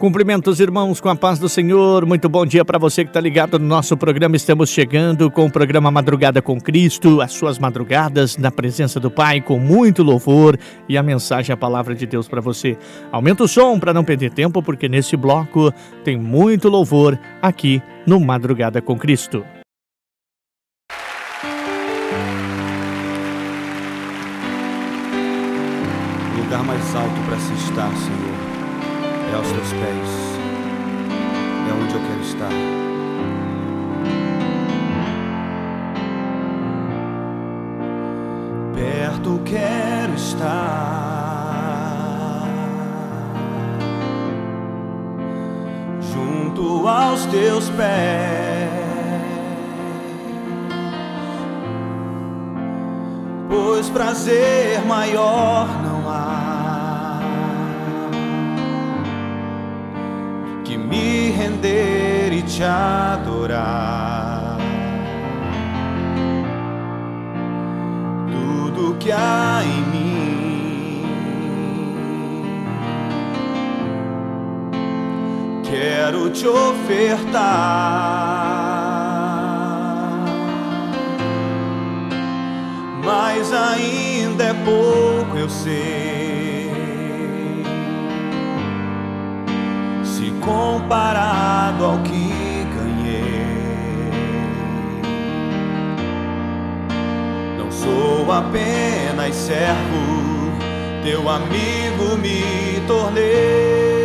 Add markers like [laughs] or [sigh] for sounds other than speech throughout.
Cumprimentos, irmãos, com a paz do Senhor. Muito bom dia para você que está ligado no nosso programa. Estamos chegando com o programa Madrugada com Cristo, as suas madrugadas na presença do Pai, com muito louvor e a mensagem, a palavra de Deus para você. Aumenta o som para não perder tempo, porque nesse bloco tem muito louvor aqui no Madrugada com Cristo. Lugar mais alto para se estar, Senhor é aos teus pés, é onde eu quero estar. Perto quero estar, junto aos teus pés, pois prazer maior não há. Me render e te adorar. Tudo que há em mim, quero te ofertar. Mas ainda é pouco, eu sei. Comparado ao que ganhei. Não sou apenas servo, teu amigo me tornei.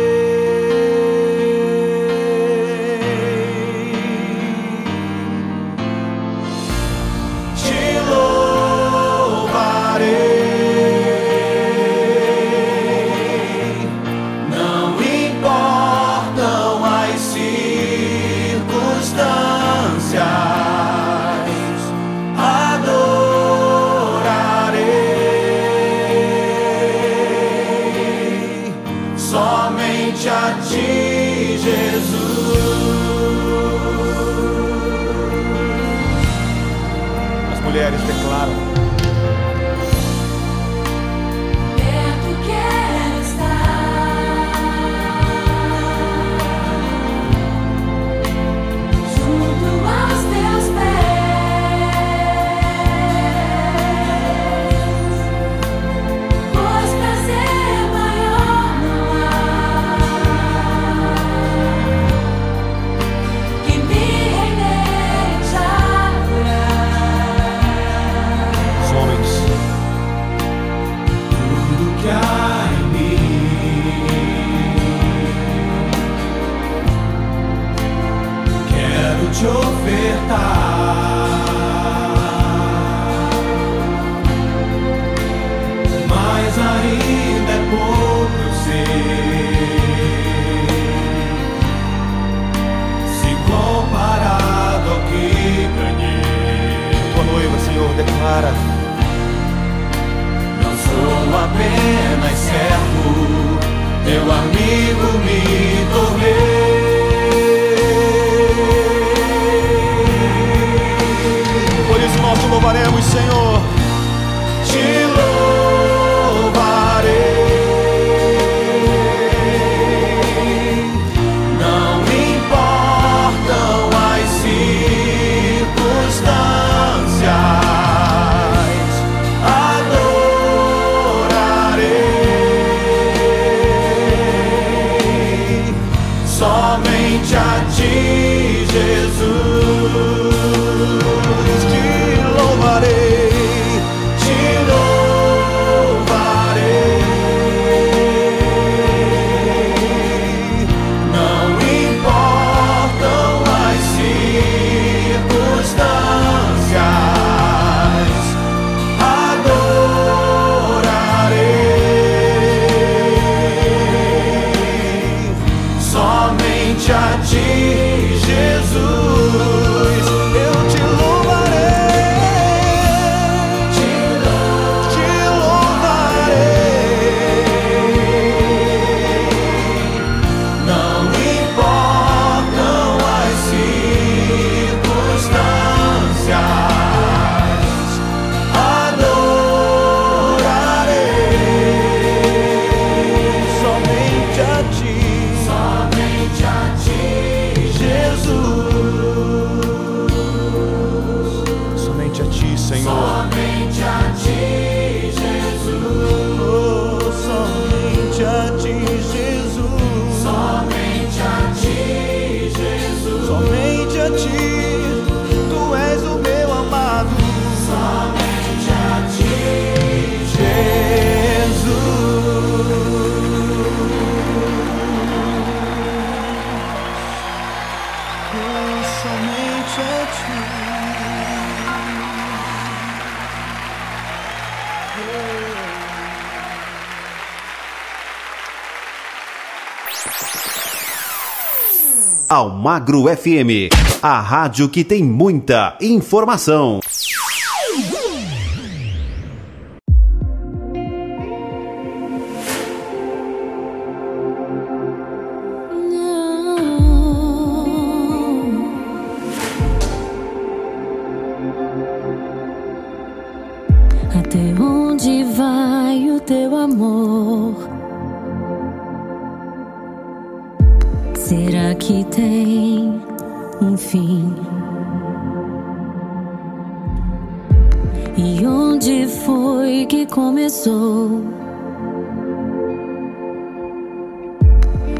Agro FM, a rádio que tem muita informação.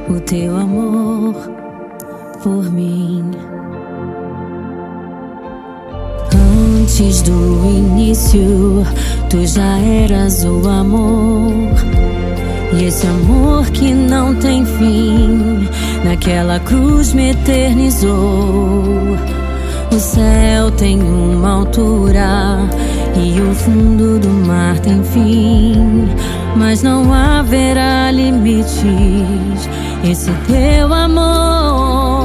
o teu amor por mim. Antes do início, tu já eras o amor. E esse amor que não tem fim, naquela cruz me eternizou. O céu tem uma altura e o fundo do mar tem fim, mas não haverá limites esse teu amor.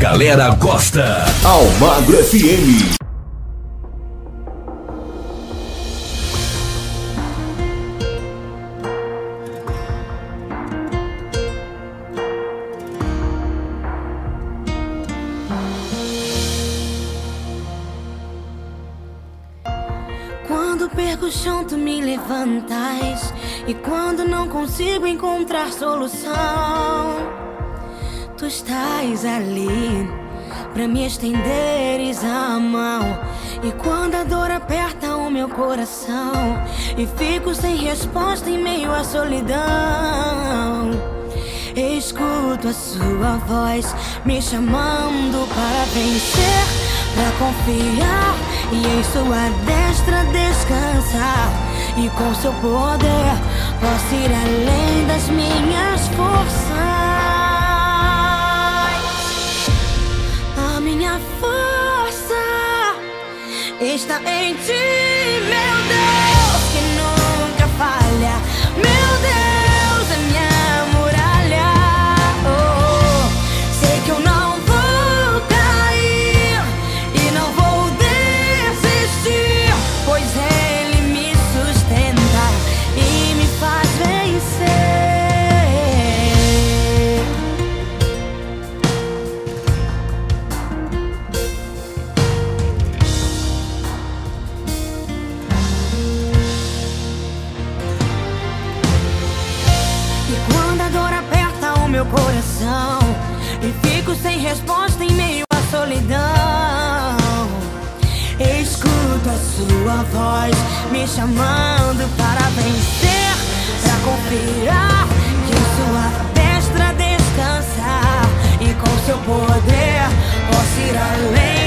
galera gosta. Almagro FM. Resposta em meio à solidão. Escuto a sua voz me chamando para vencer, para confiar e em sua destra descansar. E com seu poder posso ir além das minhas forças. A minha força está em ti, voz me chamando para vencer Pra confiar que sua destra descansar E com seu poder posso ir além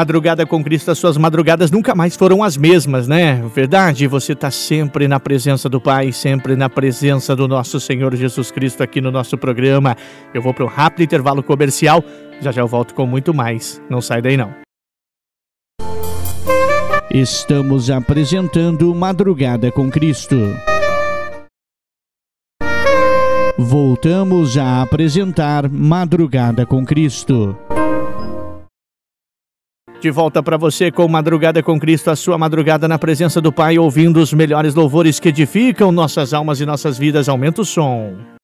Madrugada com Cristo, as suas madrugadas nunca mais foram as mesmas, né? Verdade, você está sempre na presença do Pai, sempre na presença do nosso Senhor Jesus Cristo aqui no nosso programa. Eu vou para um rápido intervalo comercial, já já eu volto com muito mais. Não sai daí não. Estamos apresentando Madrugada com Cristo. Voltamos a apresentar Madrugada com Cristo. De volta para você com Madrugada com Cristo, a sua madrugada na presença do Pai, ouvindo os melhores louvores que edificam nossas almas e nossas vidas. Aumenta o som.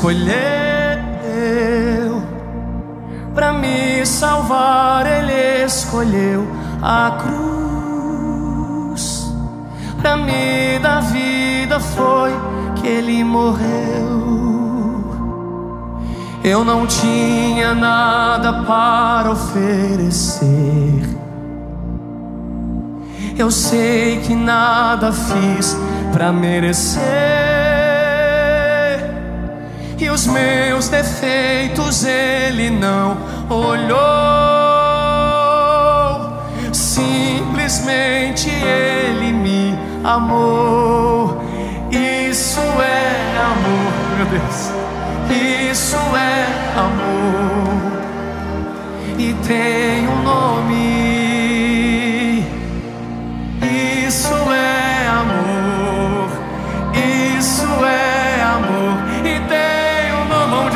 escolheu para me salvar, ele escolheu a cruz. Para me dar vida foi que ele morreu. Eu não tinha nada para oferecer. Eu sei que nada fiz para merecer e os meus defeitos ele não olhou. Simplesmente ele me amou. Isso é amor, meu Deus. Isso é amor. E tem um nome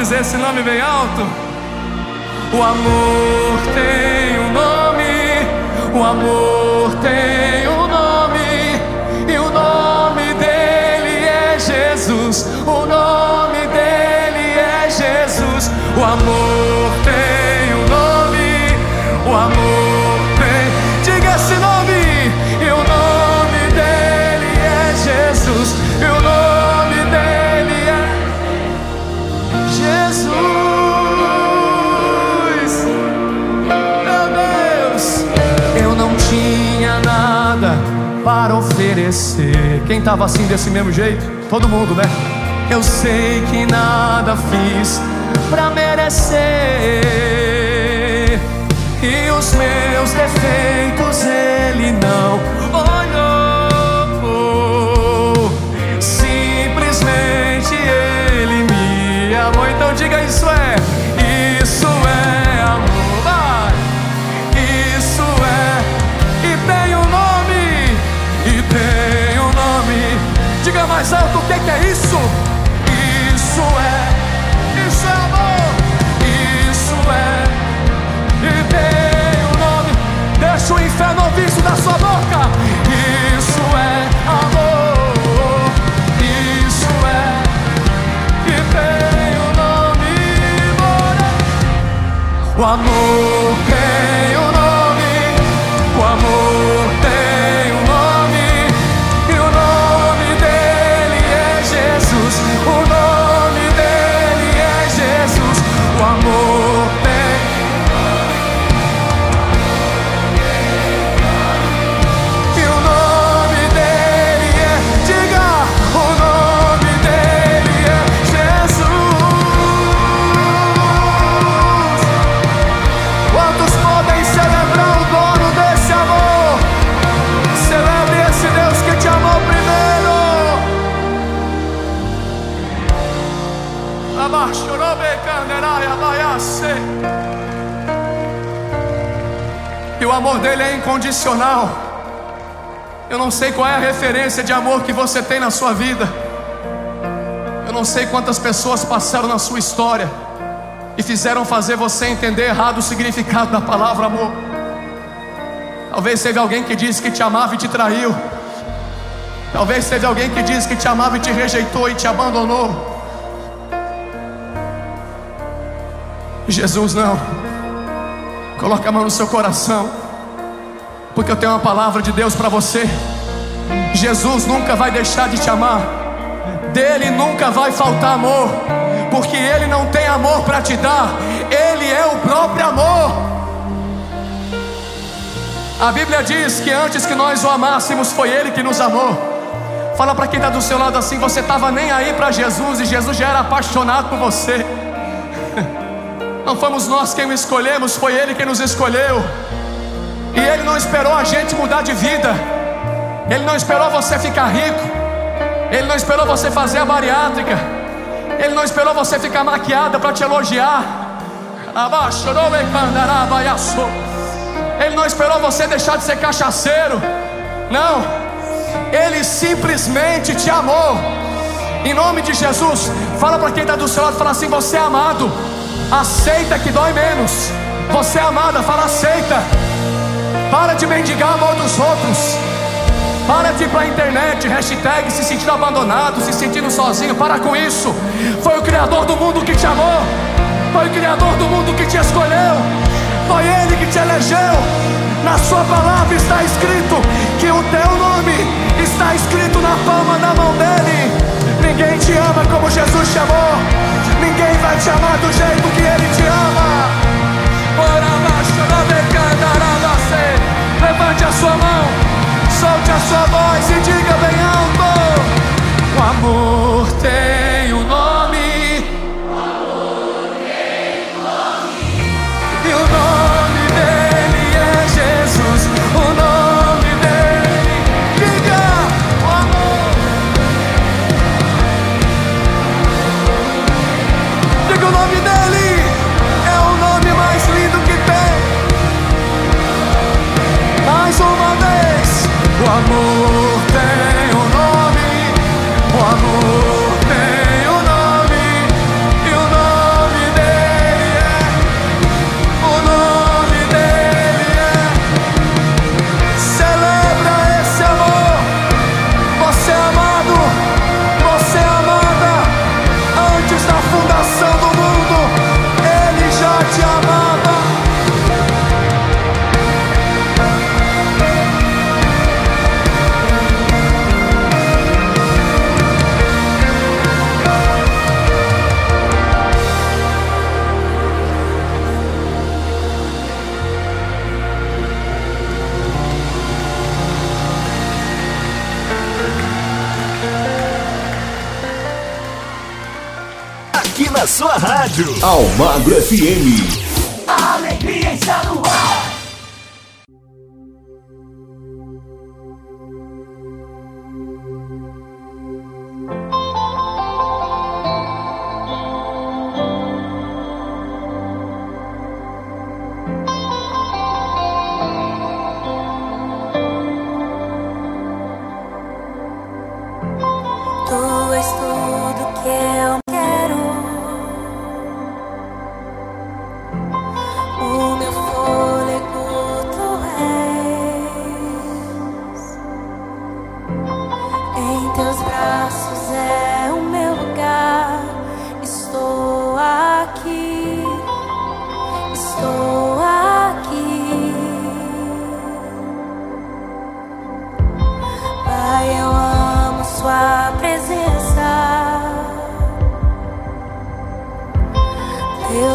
dizer esse nome bem alto? O amor tem um nome, o amor. Quem estava assim desse mesmo jeito? Todo mundo, né? Eu sei que nada fiz para merecer. E os meus defeitos ele não que é isso? Isso é, isso é amor, isso é. E tem o nome, deixa o inferno ouvir isso da sua boca. Isso é amor, isso é. E tem o nome. O amor. Que amor dele é incondicional. Eu não sei qual é a referência de amor que você tem na sua vida. Eu não sei quantas pessoas passaram na sua história e fizeram fazer você entender errado o significado da palavra amor. Talvez teve alguém que disse que te amava e te traiu. Talvez teve alguém que disse que te amava e te rejeitou e te abandonou. Jesus não. Coloca a mão no seu coração. Porque eu tenho uma palavra de Deus para você. Jesus nunca vai deixar de te amar. Dele nunca vai faltar amor. Porque ele não tem amor para te dar. Ele é o próprio amor. A Bíblia diz que antes que nós o amássemos, foi Ele que nos amou. Fala para quem está do seu lado assim: você estava nem aí para Jesus e Jesus já era apaixonado por você. [laughs] Não fomos nós quem o escolhemos, foi Ele quem nos escolheu. E Ele não esperou a gente mudar de vida. Ele não esperou você ficar rico. Ele não esperou você fazer a bariátrica. Ele não esperou você ficar maquiada para te elogiar. Ele não esperou você deixar de ser cachaceiro. Não. Ele simplesmente te amou. Em nome de Jesus, fala para quem está do seu lado, fala assim: você é amado. Aceita que dói menos. Você é amada, fala aceita. Para de mendigar amor dos outros. Para de ir para a internet, hashtag se sentindo abandonado, se sentindo sozinho. Para com isso. Foi o Criador do mundo que te amou. Foi o Criador do mundo que te escolheu. Foi Ele que te elegeu. Na Sua palavra está escrito que o teu nome está escrito na palma da mão dele. Ninguém te ama como Jesus te amou. Ninguém vai te amar do jeito que Ele te ama. Ora baixo, Levante a sua mão, solte a sua voz e diga bem alto: O amor tem sua rádio. Almagro FM.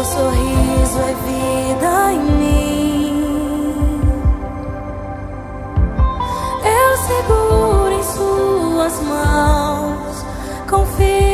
Seu sorriso é vida em mim. Eu seguro em suas mãos. Confio.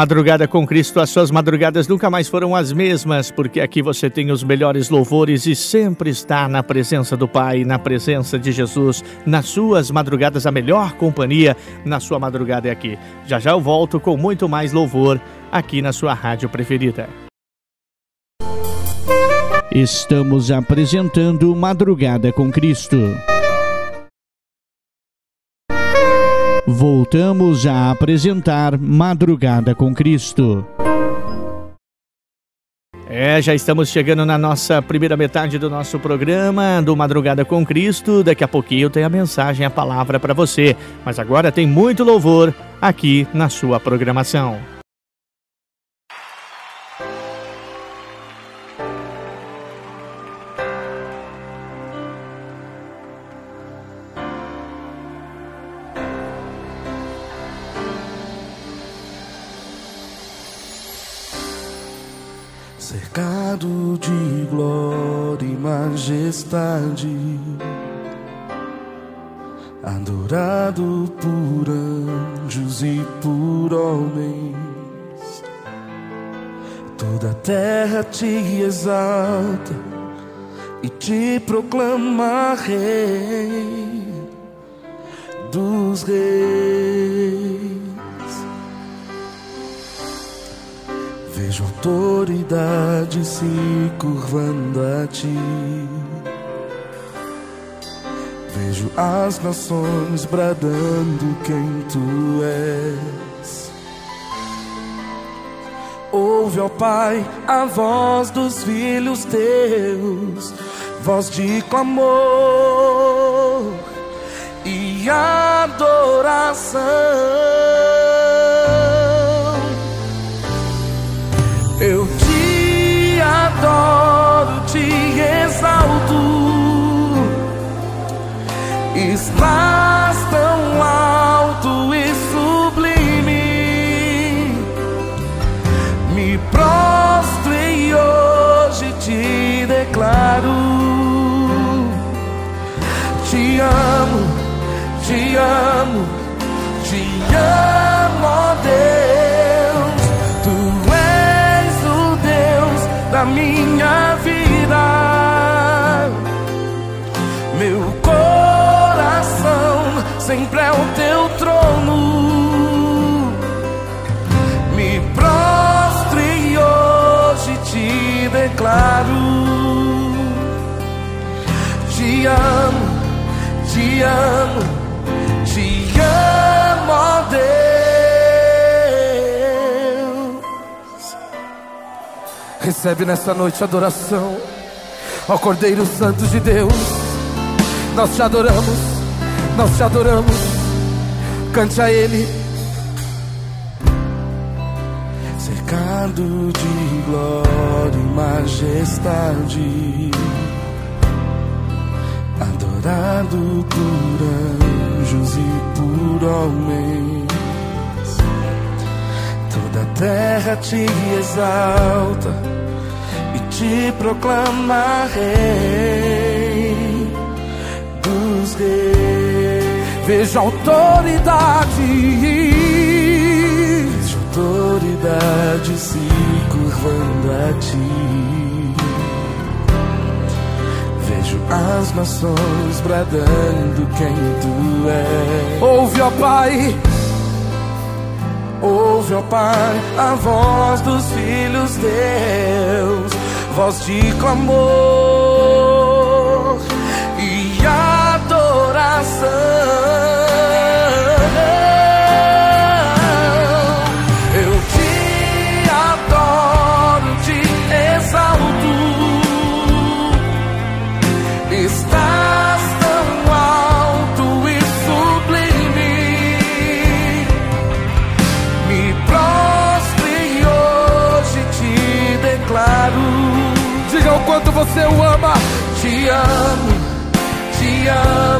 Madrugada com Cristo, as suas madrugadas nunca mais foram as mesmas, porque aqui você tem os melhores louvores e sempre está na presença do Pai, na presença de Jesus, nas suas madrugadas, a melhor companhia na sua madrugada é aqui. Já já eu volto com muito mais louvor aqui na sua rádio preferida. Estamos apresentando Madrugada com Cristo. Voltamos a apresentar Madrugada com Cristo. É, já estamos chegando na nossa primeira metade do nosso programa do Madrugada com Cristo. Daqui a pouquinho tem a mensagem, a palavra para você. Mas agora tem muito louvor aqui na sua programação. Majestade, adorado por anjos e por homens. Toda a terra te exalta e te proclama Rei dos Reis. Vejo autoridade se curvando a ti. Vejo as nações bradando quem tu és. Ouve, ó Pai, a voz dos filhos teus, voz de clamor e adoração. Eu te adoro, te exalto. Estás tão alto e sublime. Me prostro e hoje te declaro. Te amo, te amo, te amo, ó Deus. Tu és o Deus da minha vida. sempre é o teu trono. Me prostro e hoje te declaro: Te amo, te amo, te amo, ó Deus. Recebe nessa noite adoração, ó Cordeiro Santo de Deus. Nós te adoramos nós te adoramos. Cante a Ele. Cercado de glória e majestade adorado por anjos e por homens. Toda a terra te exalta e te proclama rei dos reis. Veja a autoridade, veja autoridade se curvando a ti. Vejo as nações bradando quem tu és. Ouve, ó Pai, ouve, ó Pai, a voz dos filhos Deus, voz de clamor adoração. Eu te adoro, te exalto. Estás tão alto e sublime. Me prostre e hoje te declaro. Diga o quanto você o ama. Te amo, te amo,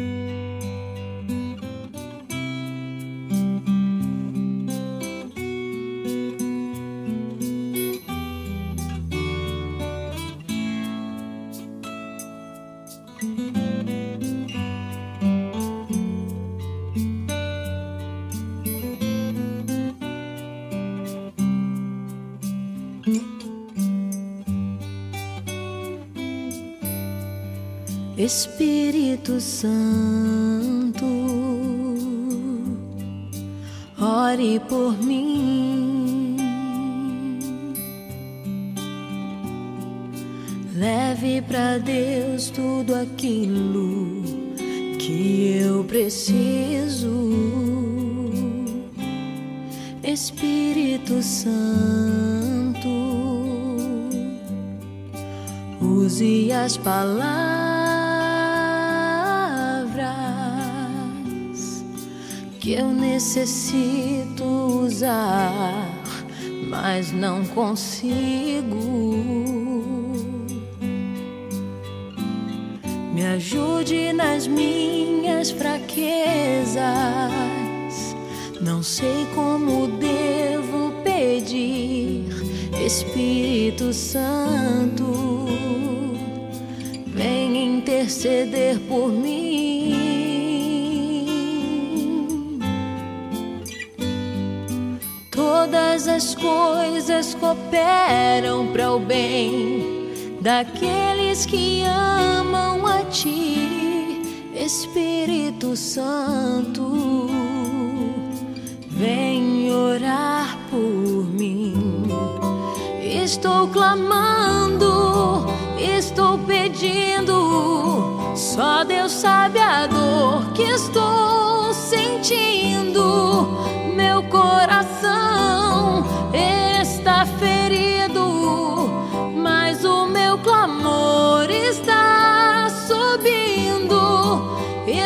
Aquilo que eu preciso. Espírito Santo, use as palavras que eu necessito usar, mas não consigo. Me ajude nas minhas fraquezas. Não sei como devo pedir, Espírito Santo, vem interceder por mim. Todas as coisas cooperam para o bem daqueles que amam a Espírito Santo. Vem orar por mim. Estou clamando, estou pedindo. Só Deus sabe a dor que estou sentindo. Meu coração está ferido,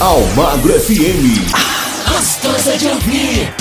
Almagro FM. Gostosa de ouvir.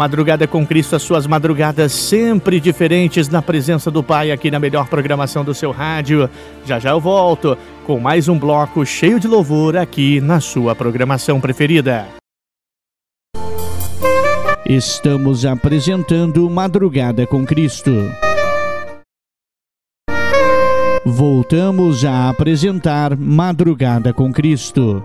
Madrugada com Cristo, as suas madrugadas sempre diferentes na presença do Pai aqui na melhor programação do seu rádio. Já já eu volto com mais um bloco cheio de louvor aqui na sua programação preferida. Estamos apresentando Madrugada com Cristo. Voltamos a apresentar Madrugada com Cristo.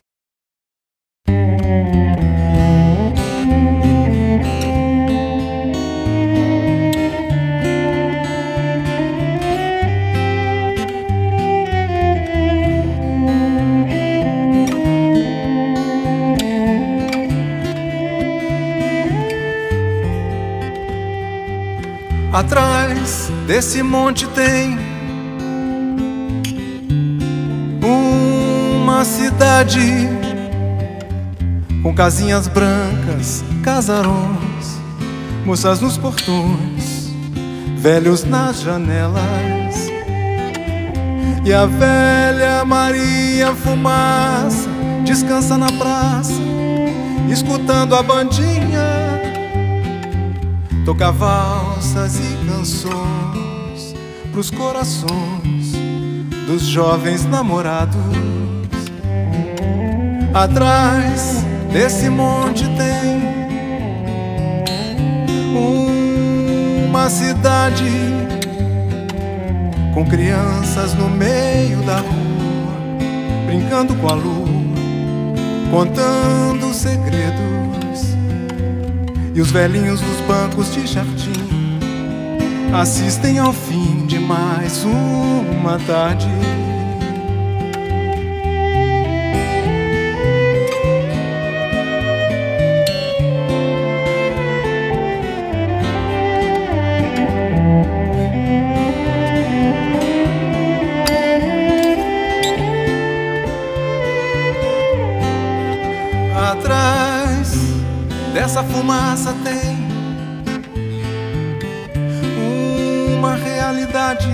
Atrás desse monte tem uma cidade com casinhas brancas, casarões, moças nos portões, velhos nas janelas. E a velha Maria Fumaça descansa na praça, escutando a bandinha toca valsas e canções pros corações dos jovens namorados. Atrás desse monte tem uma cidade com crianças no meio da rua, brincando com a lua, contando segredos e os velhinhos nos bancos de jardim assistem ao fim de mais uma tarde. Essa fumaça tem uma realidade.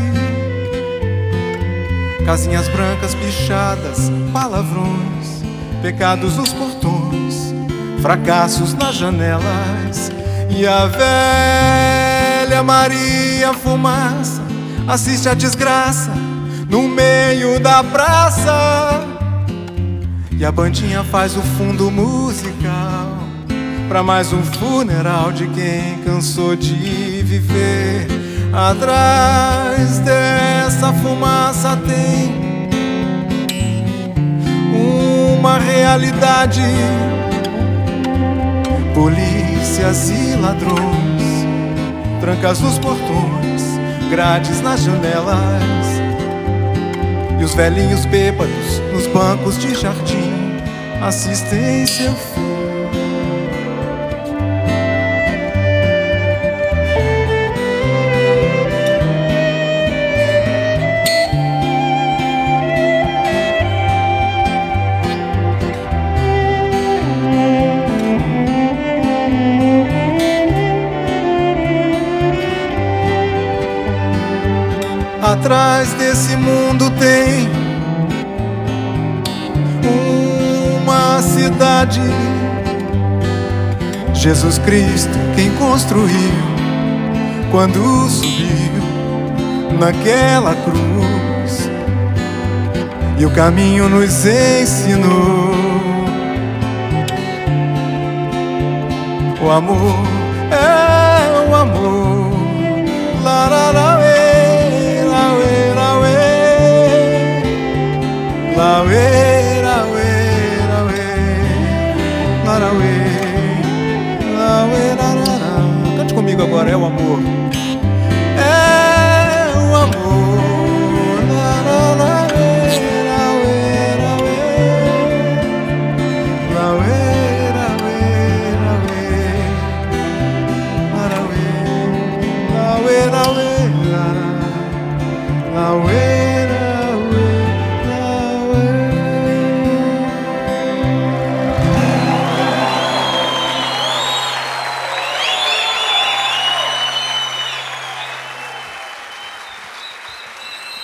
Casinhas brancas pichadas, palavrões, pecados nos portões, fracassos nas janelas. E a velha Maria Fumaça assiste a desgraça no meio da praça. E a bandinha faz o fundo musical para mais um funeral de quem cansou de viver. Atrás dessa fumaça tem uma realidade. Polícias e ladrões, trancas nos portões, grades nas janelas. E os velhinhos bêbados nos bancos de jardim assistem seu fim. Atrás desse mundo tem uma cidade. Jesus Cristo, quem construiu, quando subiu naquela cruz, e o caminho nos ensinou. O amor Laue, laue, laue, laue, laue, laue, Cante comigo agora, é o amor.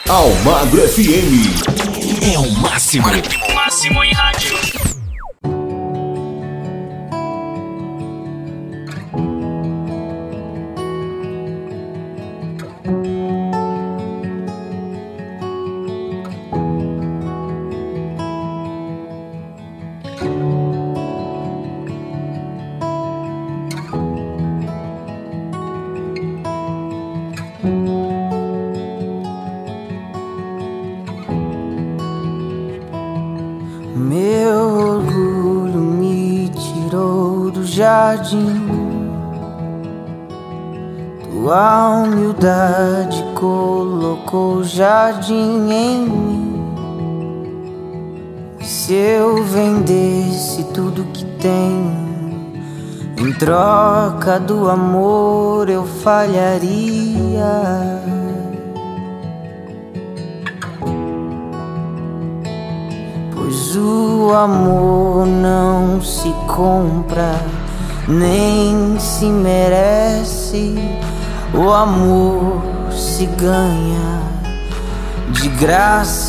Almagro FM. É o máximo. O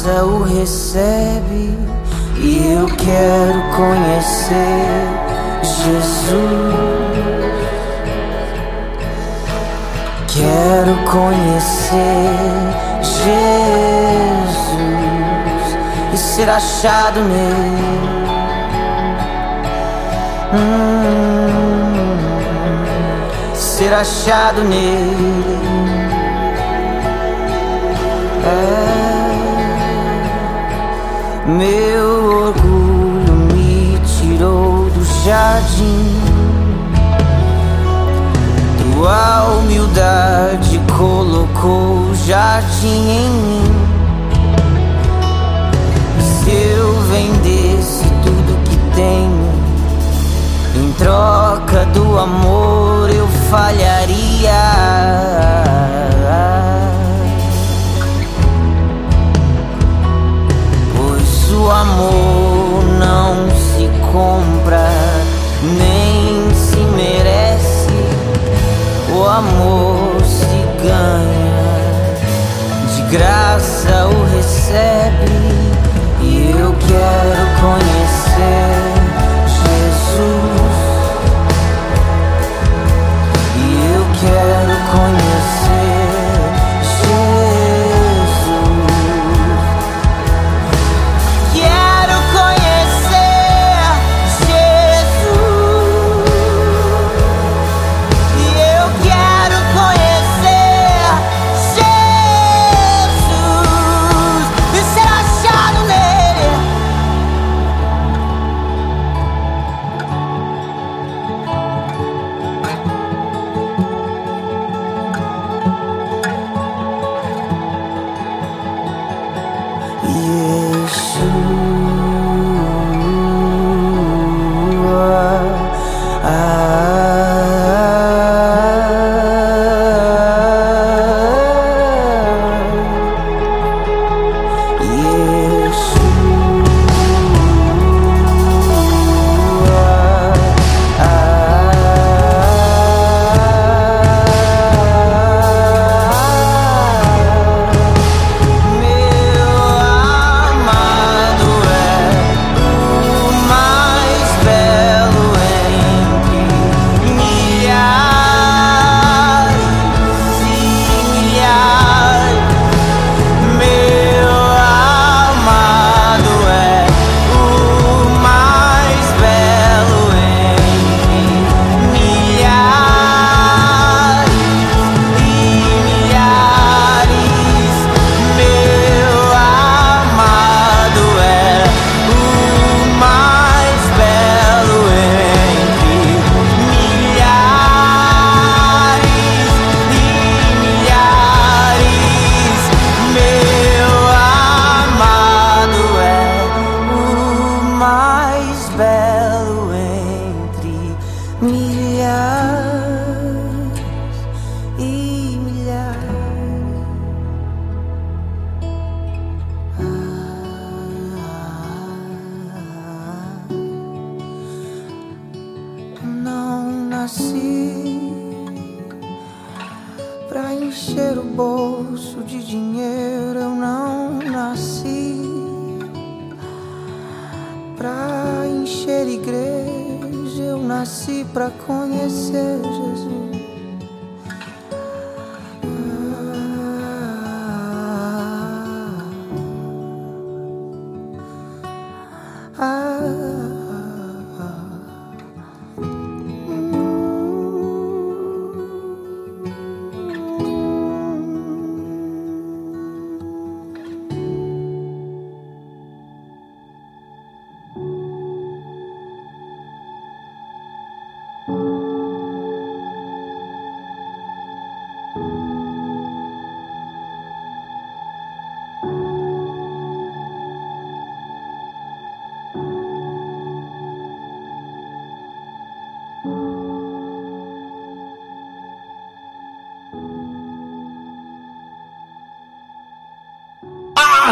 casa o recebe e eu quero conhecer Jesus. Quero conhecer Jesus e ser achado nele. Hum, ser achado nele. É. Meu orgulho me tirou do jardim. Tua humildade colocou o jardim em mim. Se eu vendesse tudo que tenho, em troca do amor eu falharia.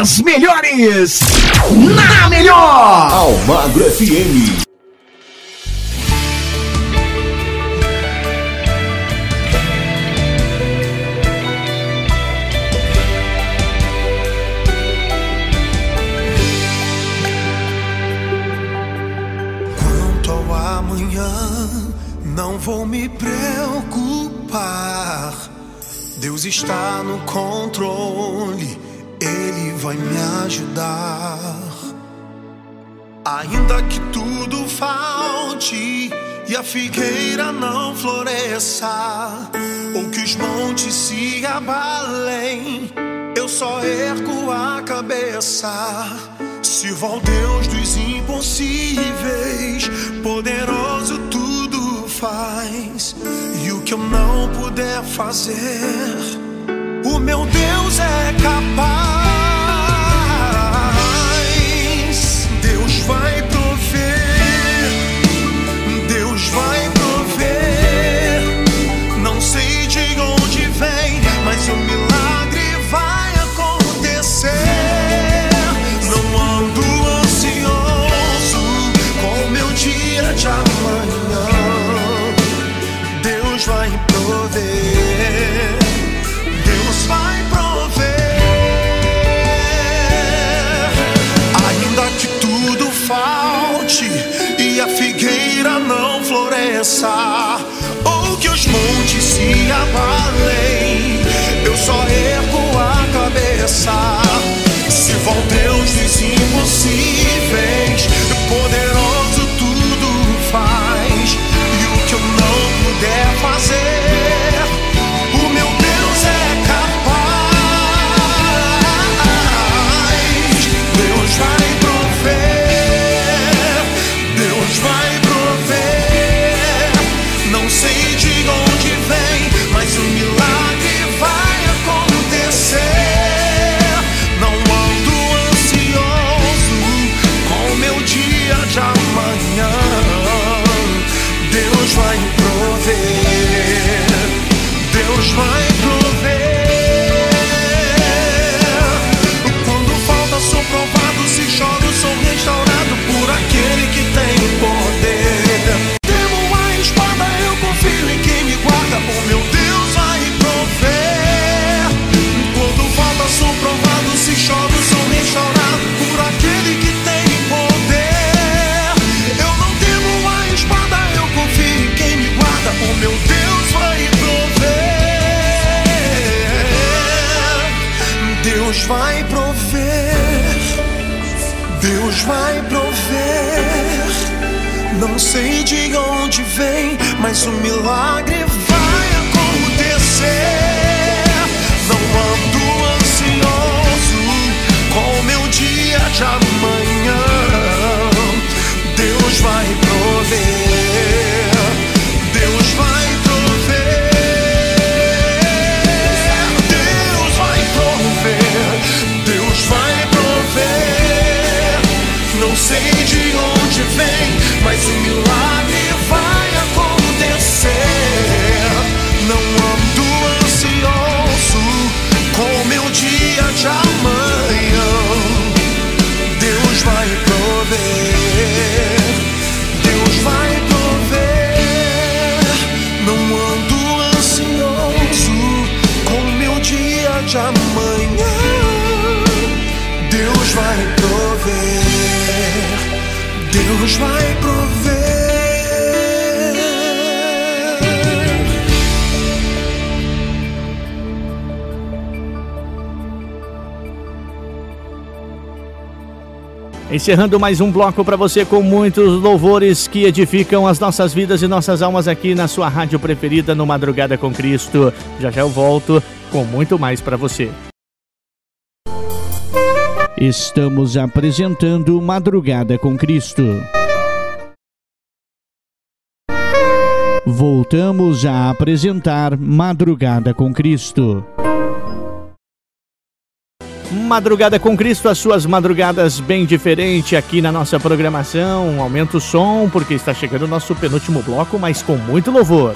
As melhores na melhor. Almagro FM. Figueira não floresça, ou que os montes se abalem, eu só ergo a cabeça. Sirvo ao Deus dos impossíveis, poderoso tudo faz. E o que eu não puder fazer, o meu Deus é capaz. Deus vai floresça, ou que os montes se abalem, eu só ergo a cabeça. Se vão Deus dos impossíveis, poderoso tudo faz, e o que eu não puder fazer, Deus vai prover. Deus vai prover. Não sei de onde vem, mas o milagre vai acontecer. Não ando ansioso com meu dia de amanhã. Mas o milagre vai acontecer. Não ando ansioso com meu dia de amanhã. Deus vai prover. Deus vai prover. Não ando ansioso com meu dia de amanhã. Deus vai prover. Deus vai prover. Encerrando mais um bloco para você com muitos louvores que edificam as nossas vidas e nossas almas aqui na sua rádio preferida no Madrugada com Cristo. Já já eu volto com muito mais para você. Estamos apresentando Madrugada com Cristo. Voltamos a apresentar Madrugada com Cristo. Madrugada com Cristo, as suas madrugadas bem diferente aqui na nossa programação. Aumenta o som porque está chegando o nosso penúltimo bloco, mas com muito louvor.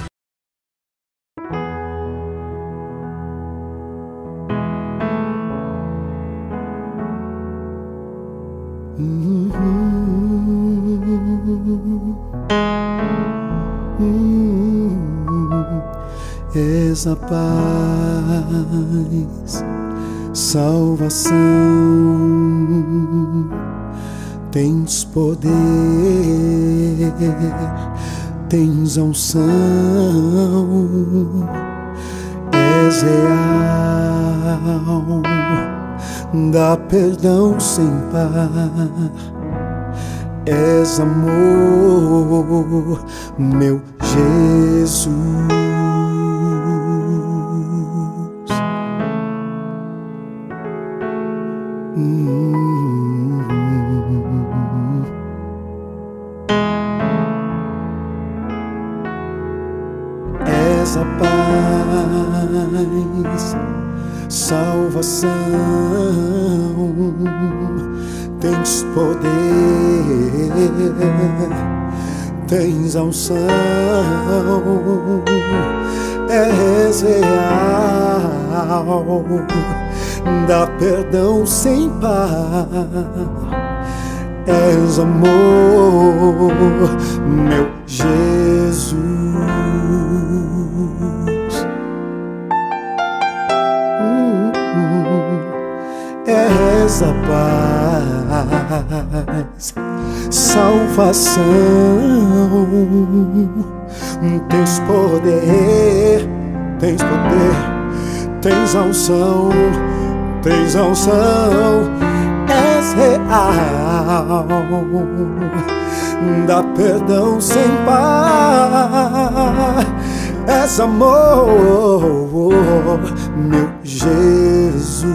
És a paz, salvação, tens poder, tens unção, és real, dá perdão sem par és amor, meu Jesus. Hum. És a paz, salvação, tens poder, tens unção, és real, dá perdão sem par, és amor, meu Jesus. És a paz, salvação, tens poder, tens poder, tens unção, tens unção, és real, dá perdão sem par, és amor, meu Jesus,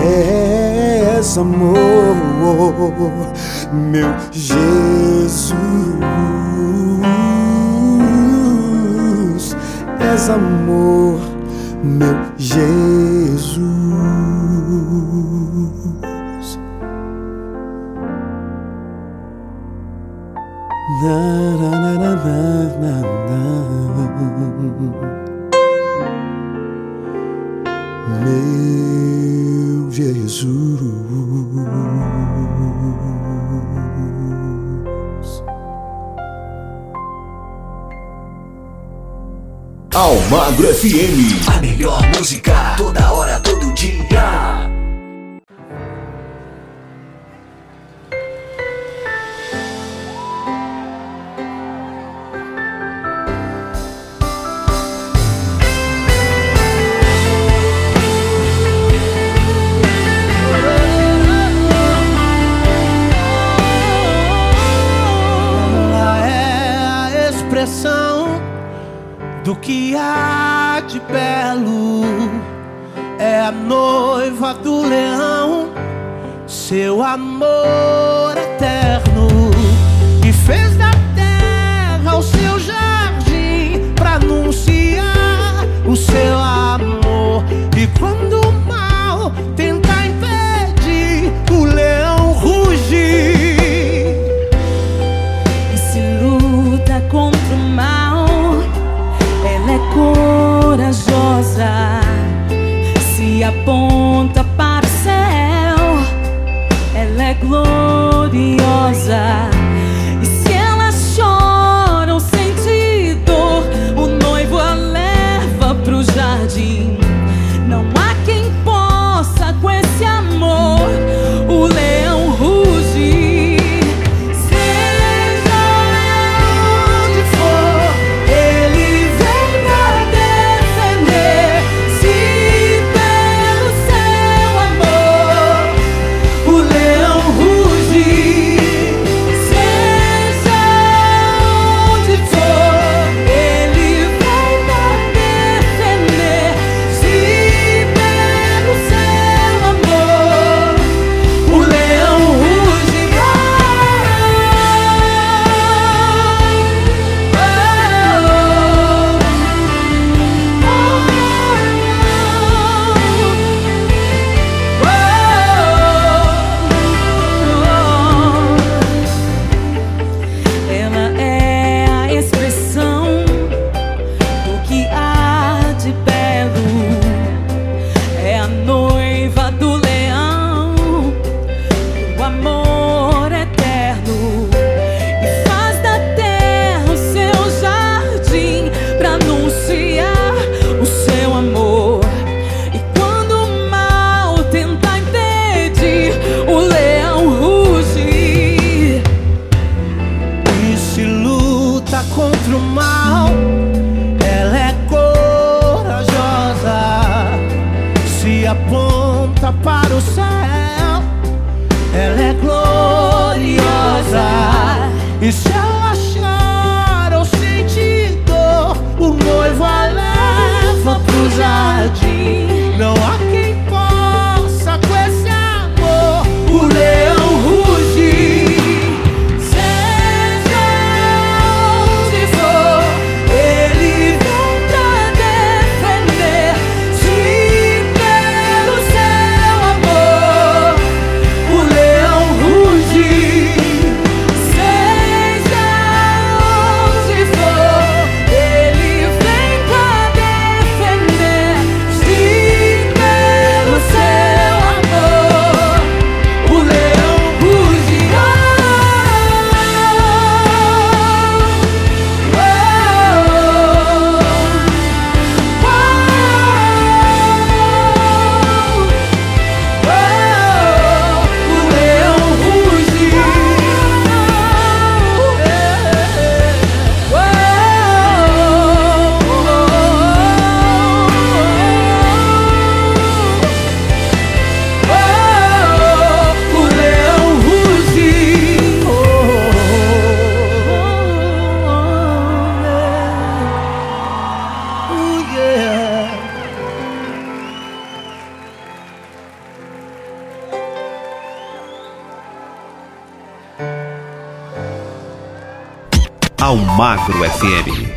és amor, meu Jesus, és amor, meu Jesus. Na, na, na, na, na, na. Meu Jesus. Almagro FM. A melhor música toda hora, todo dia. Seu amor gloriosa. Almagro FM.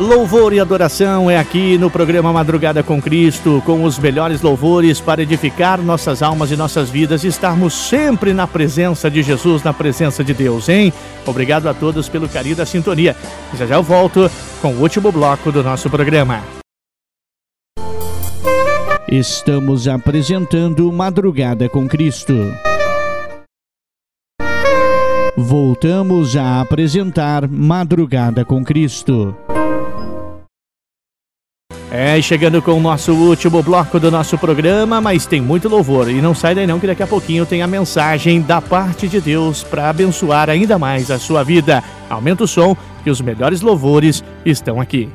Louvor e adoração é aqui no programa Madrugada com Cristo, com os melhores louvores para edificar nossas almas e nossas vidas e estarmos sempre na presença de Jesus, na presença de Deus, hein? Obrigado a todos pelo carinho da sintonia. Já já eu volto com o último bloco do nosso programa. Estamos apresentando Madrugada com Cristo. Voltamos a apresentar Madrugada com Cristo. É, chegando com o nosso último bloco do nosso programa, mas tem muito louvor. E não sai daí não que daqui a pouquinho tem a mensagem da parte de Deus para abençoar ainda mais a sua vida. Aumenta o som que os melhores louvores estão aqui.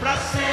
pra sempre.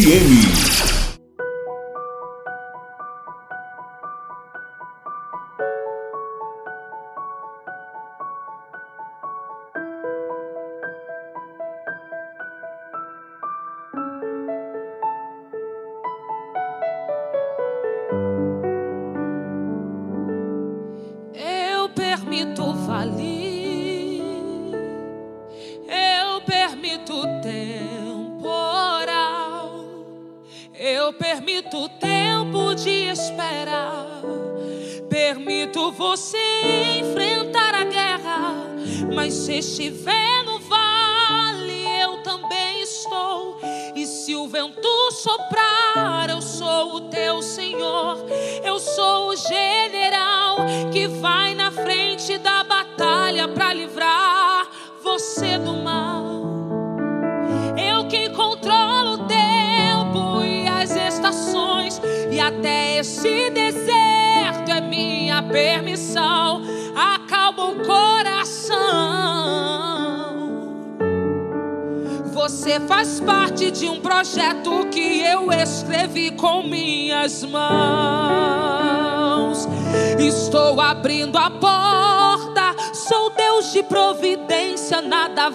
FM.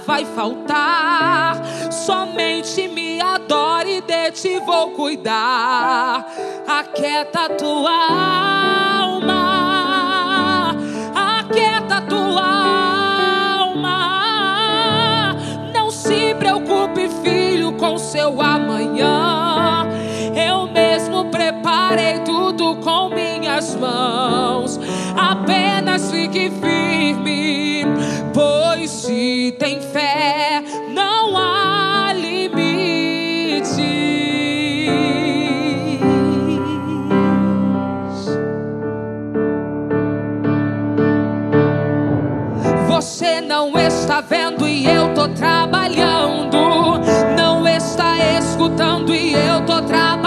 Vai faltar. Somente me adore e de ti vou cuidar. Aquieta tua alma, aquieta tua alma. Não se preocupe, filho, com seu amanhã. Eu mesmo preparei tudo com minhas mãos. Apenas fique firme, está vendo e eu tô trabalhando. Não está escutando e eu tô trabalhando.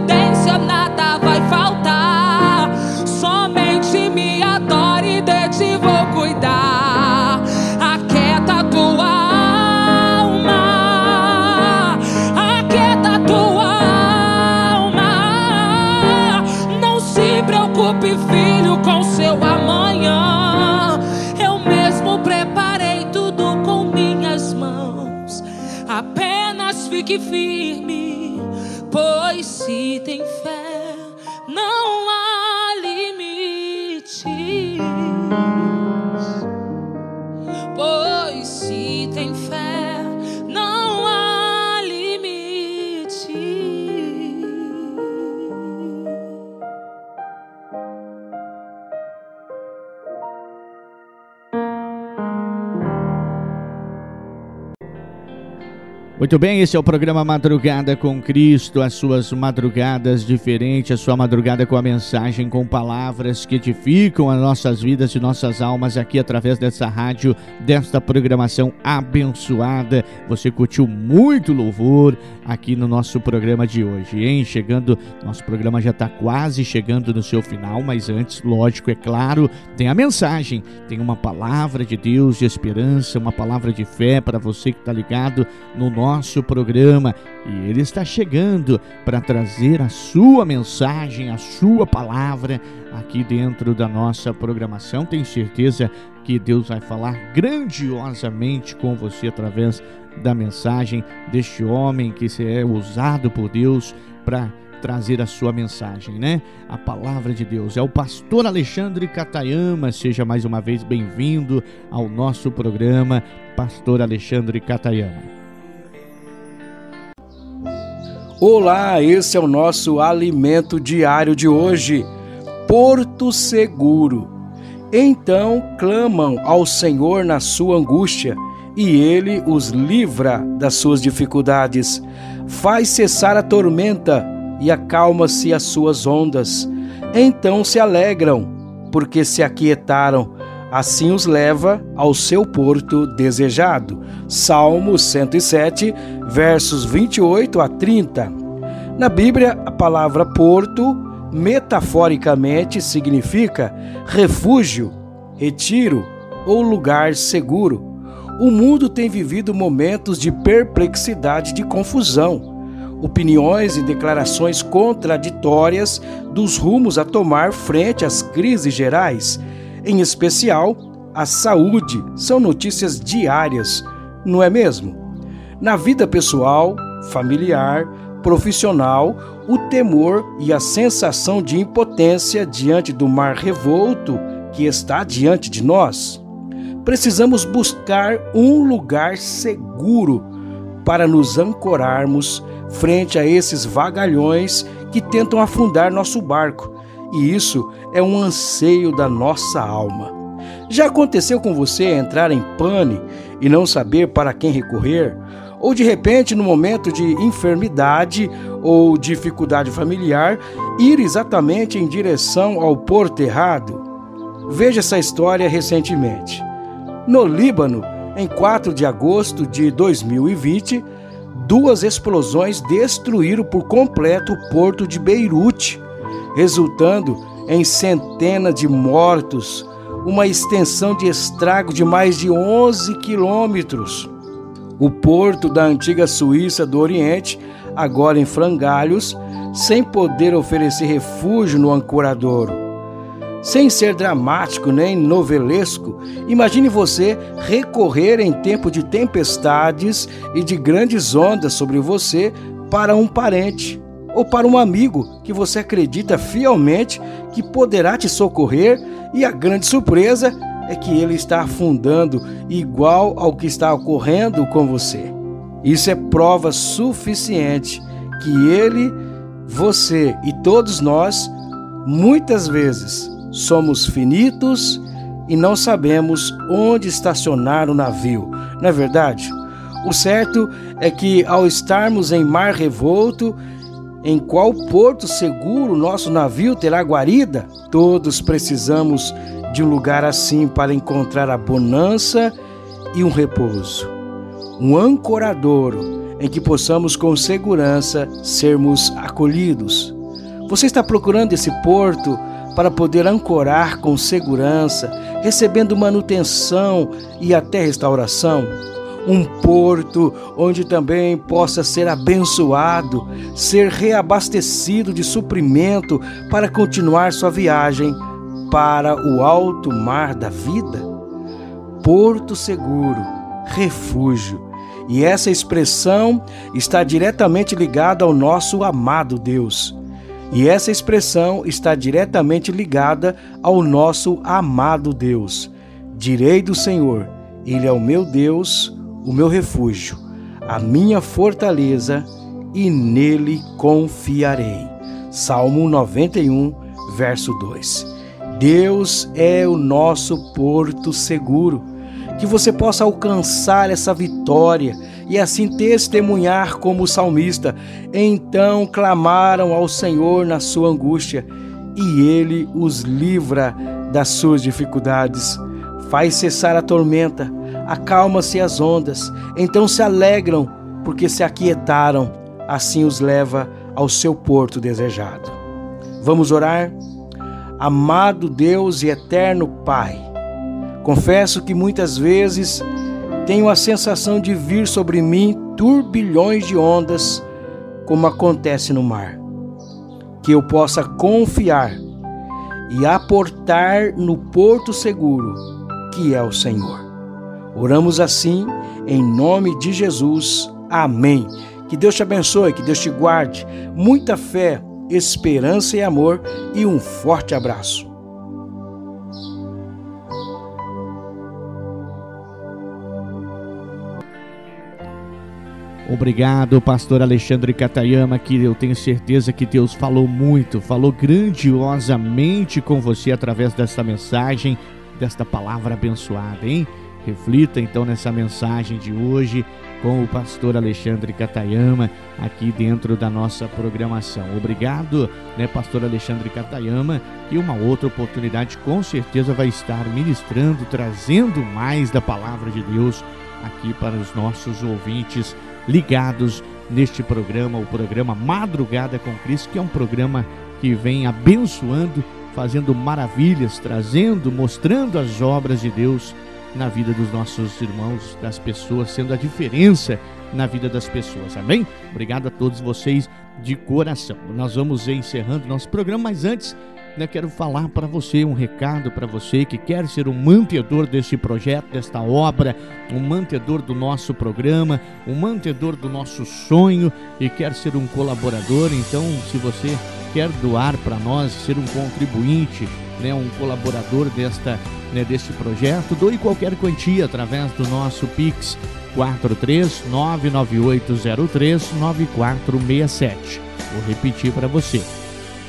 Providência, nada vai faltar. Somente me adore e de ti vou cuidar. Aquieta tua alma, aquieta tua alma. Não se preocupe, filho, com seu amanhã. Eu mesmo preparei tudo com minhas mãos. Apenas fique firme, Muito bem, esse é o programa Madrugada com Cristo, as suas madrugadas diferentes, a sua madrugada com a mensagem, com palavras que edificam as nossas vidas e nossas almas aqui através dessa rádio, desta programação abençoada. Você curtiu muito louvor aqui no nosso programa de hoje, hein? Chegando, nosso programa já está quase chegando no seu final, mas antes, lógico, é claro, tem a mensagem, tem uma palavra de Deus de esperança, uma palavra de fé para você que está ligado no nosso programa e ele está chegando para trazer a sua mensagem, a sua palavra aqui dentro da nossa programação. Tenho certeza que Deus vai falar grandiosamente com você através da mensagem deste homem que é usado por Deus para trazer a sua mensagem, né? A palavra de Deus. É o pastor Alexandre Catayama. Seja mais uma vez bem-vindo ao nosso programa, Pastor Alexandre Catayama. Olá, esse é o nosso alimento diário de hoje, Porto Seguro. Então clamam ao Senhor na sua angústia, e ele os livra das suas dificuldades. Faz cessar a tormenta e acalma-se as suas ondas. Então se alegram, porque se aquietaram. Assim os leva ao seu porto desejado. Salmo 107, versos 28 a 30. Na Bíblia, a palavra porto metaforicamente significa refúgio, retiro ou lugar seguro. O mundo tem vivido momentos de perplexidade, de confusão, opiniões e declarações contraditórias dos rumos a tomar frente às crises gerais, em especial a saúde, são notícias diárias, não é mesmo? Na vida pessoal, familiar, profissional, o temor e a sensação de impotência diante do mar revolto que está diante de nós. Precisamos buscar um lugar seguro para nos ancorarmos frente a esses vagalhões que tentam afundar nosso barco, e isso é um anseio da nossa alma. Já aconteceu com você entrar em pane e não saber para quem recorrer? Ou de repente, no momento de enfermidade ou dificuldade familiar, ir exatamente em direção ao porto errado? Veja essa história recentemente. No Líbano, em 4 de agosto de 2020, duas explosões destruíram por completo o porto de Beirute, resultando em centenas de mortos, uma extensão de estrago de mais de 11 quilômetros o porto da antiga Suíça do Oriente, agora em frangalhos, sem poder oferecer refúgio no ancoradouro. Sem ser dramático nem novelesco, imagine você recorrer em tempo de tempestades e de grandes ondas sobre você para um parente ou para um amigo que você acredita fielmente que poderá te socorrer e a grande surpresa é que ele está afundando igual ao que está ocorrendo com você. Isso é prova suficiente que ele, você e todos nós, muitas vezes, somos finitos e não sabemos onde estacionar o navio. Não é verdade? O certo é que, ao estarmos em mar revolto, em qual porto seguro nosso navio terá guarida? Todos precisamos de um lugar assim para encontrar a bonança e um repouso. Um ancoradouro em que possamos com segurança sermos acolhidos. Você está procurando esse porto para poder ancorar com segurança, recebendo manutenção e até restauração? Um porto onde também possa ser abençoado, ser reabastecido de suprimento para continuar sua viagem para o alto mar da vida? Porto seguro, refúgio. E essa expressão está diretamente ligada ao nosso amado Deus. E essa expressão está diretamente ligada ao nosso amado Deus. Direi do Senhor: Ele é o meu Deus, o meu refúgio, a minha fortaleza, e nele confiarei. Salmo 91, verso 2. Deus é o nosso porto seguro. Que você possa alcançar essa vitória e assim testemunhar como o salmista. Então clamaram ao Senhor na sua angústia e ele os livra das suas dificuldades. Faz cessar a tormenta, acalma-se as ondas, então se alegram porque se aquietaram, assim os leva ao seu porto desejado. Vamos orar? Amado Deus e eterno Pai. Confesso que muitas vezes tenho a sensação de vir sobre mim turbilhões de ondas, como acontece no mar. Que eu possa confiar e aportar no porto seguro, que é o Senhor. Oramos assim, em nome de Jesus. Amém. Que Deus te abençoe, que Deus te guarde. Muita fé esperança e amor e um forte abraço. Obrigado, pastor Alexandre Catayama, que eu tenho certeza que Deus falou muito, falou grandiosamente com você através dessa mensagem, desta palavra abençoada, hein? Reflita então nessa mensagem de hoje com o pastor Alexandre Catayama aqui dentro da nossa programação. Obrigado, né, pastor Alexandre Catayama, e uma outra oportunidade com certeza vai estar ministrando, trazendo mais da palavra de Deus aqui para os nossos ouvintes ligados neste programa, o programa Madrugada com Cristo, que é um programa que vem abençoando, fazendo maravilhas, trazendo, mostrando as obras de Deus na vida dos nossos irmãos, das pessoas, sendo a diferença na vida das pessoas. Amém? Obrigado a todos vocês de coração. Nós vamos encerrando nosso programa, mas antes né, quero falar para você um recado para você que quer ser um mantedor deste projeto, desta obra, um mantedor do nosso programa, um mantedor do nosso sonho e quer ser um colaborador. Então, se você quer doar para nós, ser um contribuinte, né, um colaborador desta, né, deste projeto, doe qualquer quantia através do nosso Pix 43998039467. Vou repetir para você.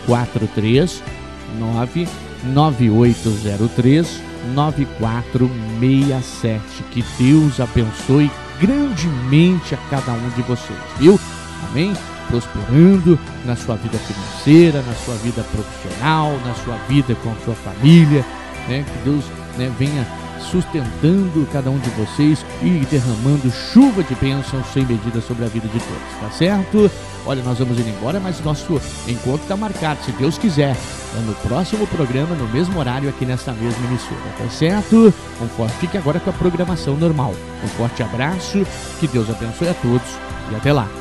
43998039467. Que Deus abençoe grandemente a cada um de vocês, viu? Amém? Prosperando na sua vida financeira, na sua vida profissional, na sua vida com a sua família, né? Que Deus né, venha sustentando cada um de vocês e derramando chuva de bênçãos sem medida sobre a vida de todos, tá certo? Olha, nós vamos indo embora, mas nosso encontro está marcado, se Deus quiser. É no próximo programa, no mesmo horário, aqui nesta mesma emissora, tá certo? Um forte, fique agora com a programação normal. Um forte abraço, que Deus abençoe a todos e até lá.